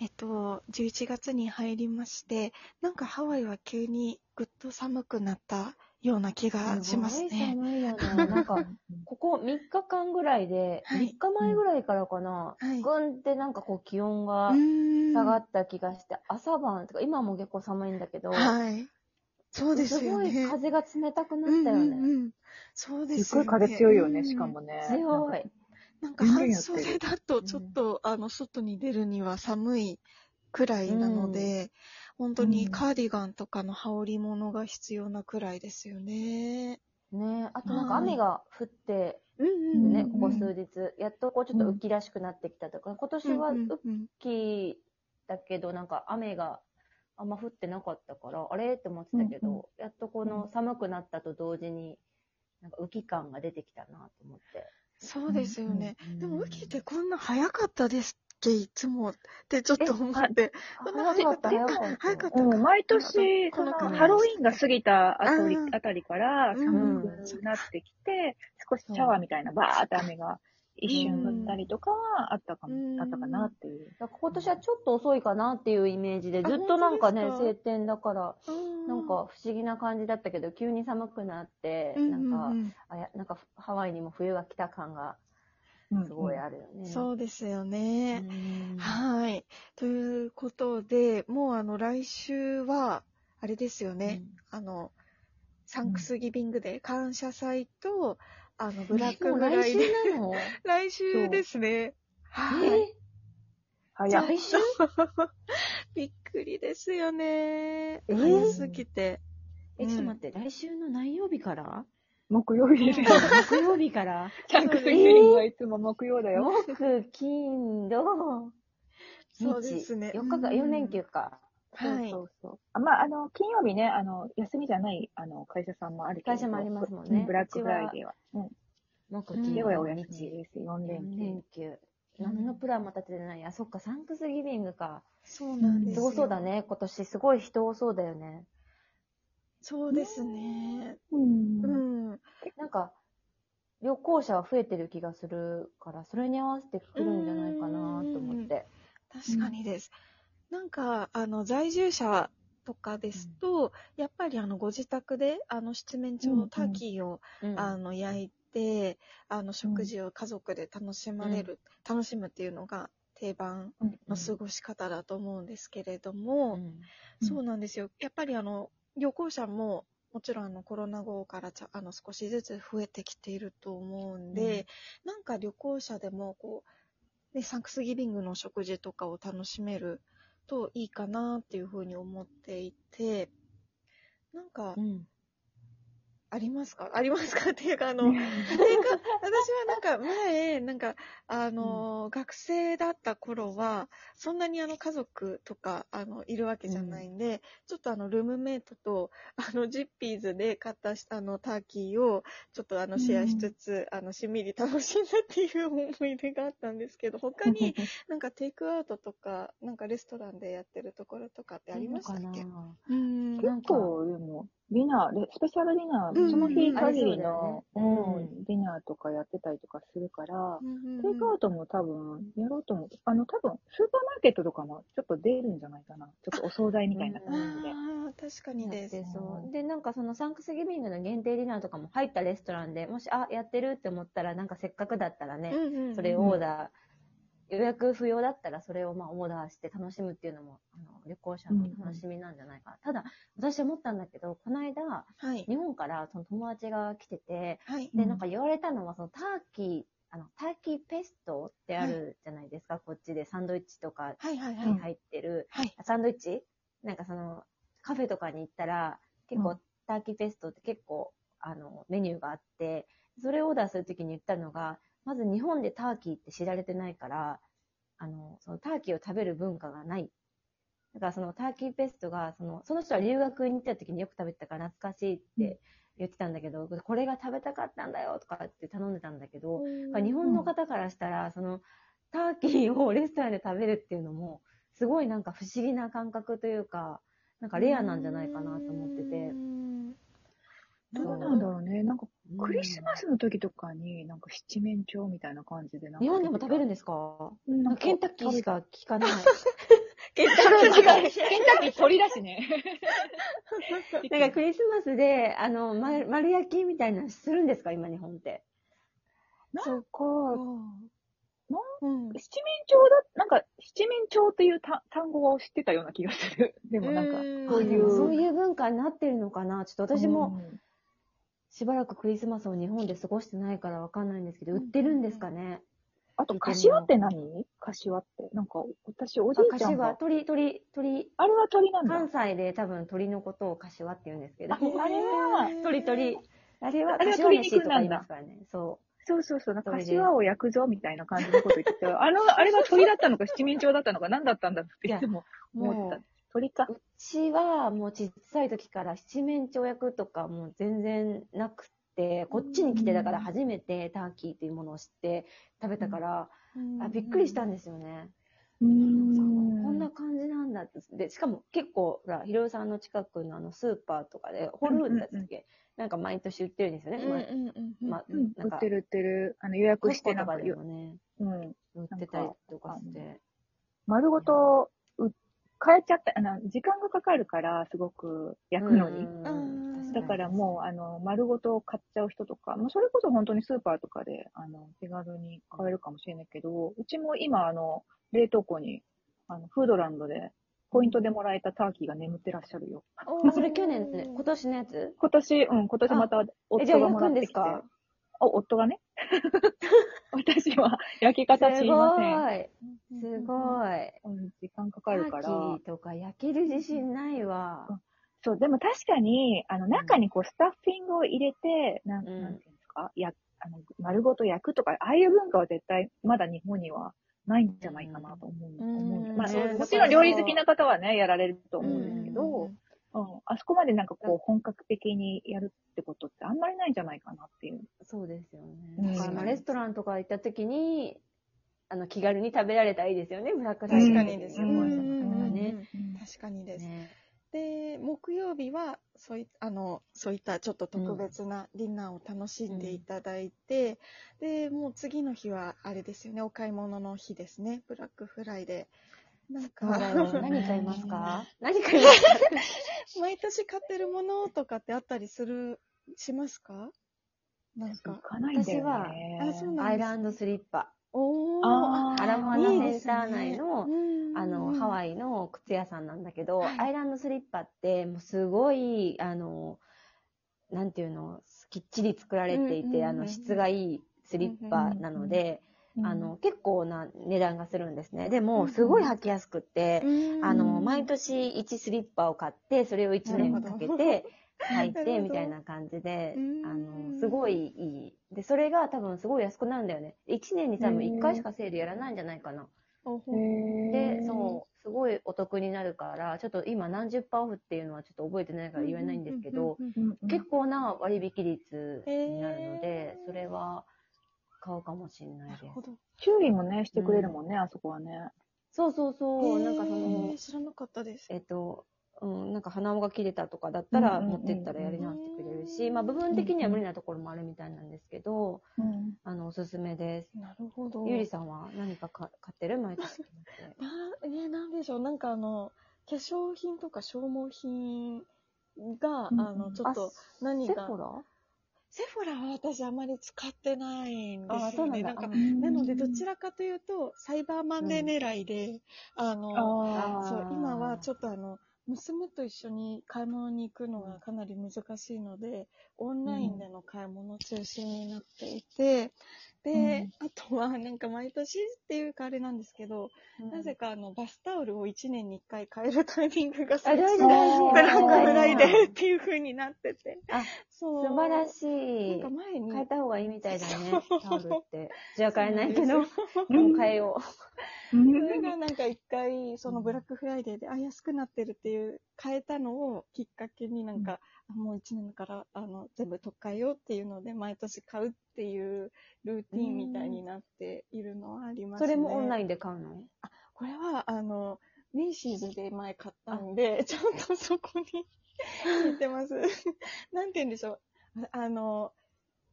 えっと、11月に入りまして、なんかハワイは急にぐっと寒くなったような気がしますごいね。寒いよね。なんか、ここ3日間ぐらいで、はい3日前ぐらいからかな、はいぐんってなんかこう気温が下がった気がして、朝晩とか、今も結構寒いんだけど、はい。そうですよごいね。風が冷たくなったよね。うんうんうんそうですすっごい風強いよね、うんしかもね。強い。なんか半袖だとちょっと、あの、外に出るには寒いくらいなので、本当にカーディガンとかの羽織物が必要なくらいですよね。ね。あとなんか雨が降って、うんうんね、うん。ここ数日、やっとこうちょっと雨季らしくなってきたとか、今年はうん雨うんうん。季だけど、なんか雨があんま降ってなかったから、あれ？って思ってたけど、うんうやっとこの寒くなったと同時に、なんか雨季感が出てきたなと思って。そうですよね。うんでも、雨季ってこんな早かったですっけいつもってちょっと思って。あこんな早かった、早かった。早かったうん、毎年、そのこの国ハロウィンが過ぎたあたりうんあたりから寒くなってきて、少しシャワーみたいなバーって雨が一瞬降ったりとかはあったかも、うんあったかなっていう。今年はちょっと遅いかなっていうイメージで、あずっとなんかね、晴天だから、なんか不思議な感じだったけど、急に寒くなって、うん、なんか、うんうんあやなんかハワイにも冬が来た感がうんすごいあるよね。そうですよね。うんはい。ということで、もうあの、来週は、あれですよね。あの、サンクスギビングデー、感謝祭と、あの、ブラックフライデー。来週なの？来週ですね。はい。え？早い。来週？びっくりですよね。え？ー早すぎて。え、ちょっと待って、来週の何曜日から？木曜日ですよ。木曜日から？チャンクリングはいつも木曜だよ。木、金、土、そうですね4日間、4連休か。はいそうそうそう。あまあ、あの、金曜日ね、あの、休みじゃない、あの、会社さんもあるけど。会社もありますもんねうブラックフライデーは。うん。木、うん金、土、ではお休み日。です。4連4休連。休。何のプランも立ててない。あ、そっか、サンクスギビングか。そうなんですよ。すごそうだ。ね、今年。すごい人多そうだよね。そうですね。うんうん。なんか、旅行者は増えてる気がするから、それに合わせて来るんじゃないかなと思って。確かにです。なんか、あの、在住者とかですと、やっぱりあの、ご自宅で、あの、七面鳥のターキーを、うん。あの、焼いて、あの、食事を家族で楽しまれる、楽しむっていうのが定番うんの過ごし方だと思うんですけれども、うん。そうなんですよ。やっぱりあの、旅行者も、もちろんあのコロナ後からちゃあの少しずつ増えてきていると思うんで、なんか旅行者でもこう、ね、サンクスギビングの食事とかを楽しめるといいかなっていうふうに思っていて、なんかう、ん。ありますか？ありますか？っていうか、あの、っていうか、私はなんか前、なんか、あの、学生だった頃は、そんなにあの家族とか、あの、いるわけじゃないんで、ちょっとあの、ルームメイトと、あの、ジッピーズで買ったあの、ターキーを、ちょっとあの、シェアしつつ、あの、しんみり楽しんだっていう思い出があったんですけど、他に なんかテイクアウトとか、なんかレストランでやってるところとかってありましたっけ？うん。結構、でも、ディナー、レスペシャルディナー、うんその日限りありの、そうだよねうんうんディナーとかやってたりとかするから、うんテイクアウトも多分、やろうと思う。あの、多分、スーパーマーケットとかもちょっと出るんじゃないかな。ちょっとお惣菜みたいな感じで。ああ、確かにですやって。そう。で、なんかそのサンクスギビングの限定ディナーとかも入ったレストランで、もし、あ、やってるって思ったら、なんかせっかくだったらね、うんうんうんそれをオーダー、予約不要だったらそれをまあオーダーして楽しむっていうのも、あの、旅行者の楽しみなんじゃないかな。ただ、私思ったんだけど、この間、はい。日本からその友達が来てて、はい。で、うんなんか言われたのは、そのターキー、あの、ターキーペストってあるじゃないですか、こっちでサンドイッチとかはいはいはい。に入ってる、はい。サンドイッチ？なんかその、カフェとかに行ったら、結構、うんターキーペストって結構、あの、メニューがあって、それをオーダーするときに言ったのが、まず日本でターキーって知られてないから、あの、そのターキーを食べる文化がない。だからそのターキーペーストが、その、その人は留学に行った時によく食べてたから懐かしいって言ってたんだけど、これが食べたかったんだよとかって頼んでたんだけど、日本の方からしたら、その、ターキーをレストランで食べるっていうのも、すごいなんか不思議な感覚というか、なんかレアなんじゃないかなと思ってて。どうなんだろうね。なんか、クリスマスの時とかに、なんか七面鳥みたいな感じでなんか。日本でも食べるんですか？うんなんか ケンタッキーしか聞かない。ケンタ。ッキーケンタッキー鳥だしね。なんかクリスマスで、あの、ま丸焼きみたいなのするんですか？今日本って。なんか、うん。七面鳥だ、なんか、七面鳥というた単語を知ってたような気がする。でもなんか、うんそういう。そういう文化になってるのかな？ちょっと私もうんしばらくクリスマスを日本で過ごしてないからわかんないんですけど、売ってるんですかね？あと、柏って何？柏って。なんか、私、おじあ、いちゃんが。柏、鳥、鳥、鳥、あれは鳥なんだ。関西で多分鳥のことを柏って言うんですけど。あ、あれは、鳥鳥。あれはあれは柏鶏飯とか言い肉なんだますからね。そそうそうそう、なんか柏を焼くぞみたいな感じのこと言ってて、あの、あれが鳥だったのか七面鳥だったのか何だったんだっていつもう。思った鳥か。うちはもう小さい時から七面鳥焼くとかもう全然なくて、こっちに来てだから初めてターキーっていうものを知って食べたから、あびっくりしたんですよね。うーんこんな感じなんだって。で、しかも結構、ほら、ひろゆさんの近くのあのスーパーとかで、ホルールだったっけ、なんか毎年売ってるんですよね。まあ売ってる売ってる。あの、予約してなんかコとかでもね、うん。売ってたりとかして。丸ごと、う、変えちゃった、あの、時間がかかるから、すごく焼くのに。だからもう、あの、丸ごと買っちゃう人とか、もうそれこそ本当にスーパーとかで、あの、手軽に買えるかもしれないけど、うちも今、あの、冷凍庫に、あの、フードランドで、ポイントでもらえたターキーが眠ってらっしゃるよ。あ、それ去年ですね。今年のやつ？今年、うん、今年また夫がもらってきて。ですかお、夫がね？私は焼き方知りません。すごい。すごい。う間かかタるから。ーキーとか焼ける自信ないわ。そう、でも確かに、あの、中にこう、スタッフィングを入れて、なん、うんなんていうんですか、や、あの、丸ごと焼くとか、ああいう文化は絶対、まだ日本にはないんじゃないかなと思う。うん思うまあ、もちろん料理好きな方はね、やられると思うんですけど、うんうんあそこまでなんかこう、本格的にやるってことってあんまりないんじゃないかなっていう。そうですよね。うんだからまあレストランとか行った時に、あの、気軽に食べられたらいいですよね、ブラックフライデー確かにですね。ね確かにです。ねで、木曜日は、そういあの、そういったちょっと特別なディナーを楽しんでいただいて、で、もう次の日は、あれですよね、お買い物の日ですね、ブラックフライデー。なんか。何買いますか？何買いますか？毎年買ってるものとかってあったりする、しますか？なん行か。かね。私はアイランドスリッパ。おー。あー。アラモアナセンター内いいの、ですねあの、ハイ。ワイの靴屋さんなんだけど、はい。アイランドスリッパって、もうすごい、あの、なんていうの、きっちり作られていて、あの、質がいいスリッパなので、うんあの、結構な値段がするんですね。でも、すごい履きやすくって、うんあの、毎年1スリッパを買って、それを1年かけて履い なるほどて、みたいな感じでうん、あの、すごいいい。で、それが多分すごい安くなるんだよね。1年に多分1回しかセールやらないんじゃないかな。で、そう、すごいお得になるから、ちょっと今何十パーオフっていうのはちょっと覚えてないから言えないんですけど、結構な割引率になるのへでー、それは買うかもしれないですなるほ。ど。修理もね、してくれるもんね、あそこはね。そうそうそう、なんかそへのー、知らなかったです。えっと、うん、なんか鼻緒が切れたとかだったらうんうんうん持ってったらやり直してくれるし、まあ部分的には無理なところもあるみたいなんですけど、うん。あの、おすすめです。なるほど。ゆりさんは何かか買ってる？毎年決めて。な、んでしょう。なんかあの、化粧品とか消耗品が、うんあの、ちょっと何が、セフォラ？セフォラは私あまり使ってないんであ、すよね。そうな。なんかあなので、どちらかというと、サイバーマンデー狙いで、あの、ああーそう、今はちょっとあの、娘と一緒に買い物に行くのがかなり難しいので、オンラインでの買い物中心になっていて、で、あとはなんか毎年っていうかあれなんですけど、なぜかあのバスタオルを1年に1回変えるタイミングがあ、大事ブラックフライデーーっていう風になってて。あ、そう。素晴らいしい。なんか前に。変えた方がいいみたいだねそう、タオルって。じゃあ変えないけど、もそうう変えよそれがなんか一回、そのブラックフライデーで、あ、安くなってるっていう、変えたのをきっかけになんか、あもう一年から、あの、全部取っ替えようっていうので、毎年買うっていうルーティンみたいになっているのはありまう。すね。それもオンラインで買うの？これは、あの、メイシーズで前買ったんで、ちゃんとそこに 入ってます。なんて言うんでしょう。ああの、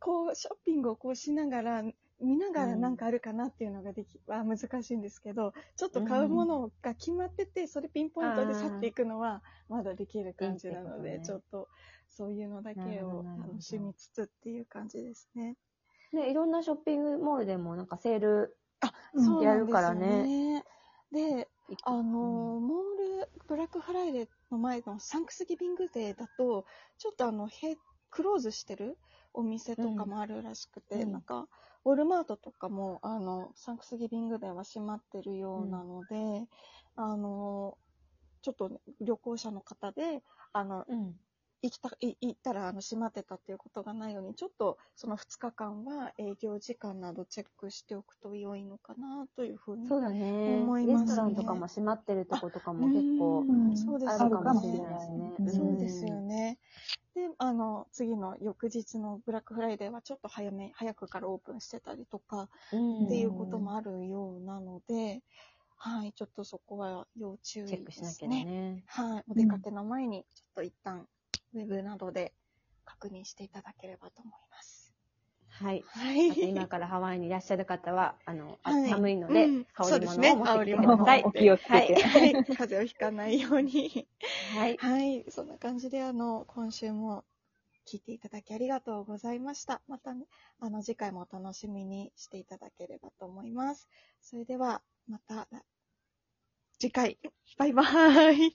こう、ショッピングをこうしながら、見ながらなんかあるかなっていうのができ、は難しいんですけど、ちょっと買うものが決まってて、それピンポイントで去っていくのは、まだできる感じなので、ちょっと、そういうのだけを楽しみつつっていう感じですね。ね、いろんなショッピングモールでもなんかセールうんそうやるからね。で、あのモール、ブラックフライデーの前の Thanksgiving Day だと、ちょっとあの、へクローズしてるお店とかもあるらしくて、うん。なんか、ウォルマートとかも、あの、 Thanksgiving Day は閉まってるようなので、あのー、ちょっとね旅行者の方で、あの、うん。行きた、い行ったら、あの、閉まってたっていうことがないように、ちょっと、その2日間は営業時間などチェックしておくと良いのかな、というふうに。そうだね。思いますねレストランとかも閉まってるとことかも結構ですあ。るかもしれないですね。うんそうですよね。で、あの、次の翌日のブラックフライデーはちょっと早め、早くからオープンしてたりとか、うん。っていうこともあるようなので、はい、ちょっとそこは要注意チェックしなきゃだね。はい、お出かけの前に、ちょっと一旦、ウェブなどで確認していただければと思います。はい。はい今からハワイにいらっしゃる方は、あの、あはい寒いので、うん羽織そうですね物を持ってきてください。お気をつけて。はいはい、風邪をひかないように。はい。はい、そんな感じで、あの、今週も聞いていただきありがとうございました。またね、あの、次回もお楽しみにしていただければと思います。それでは、また、次回、バイバーイ。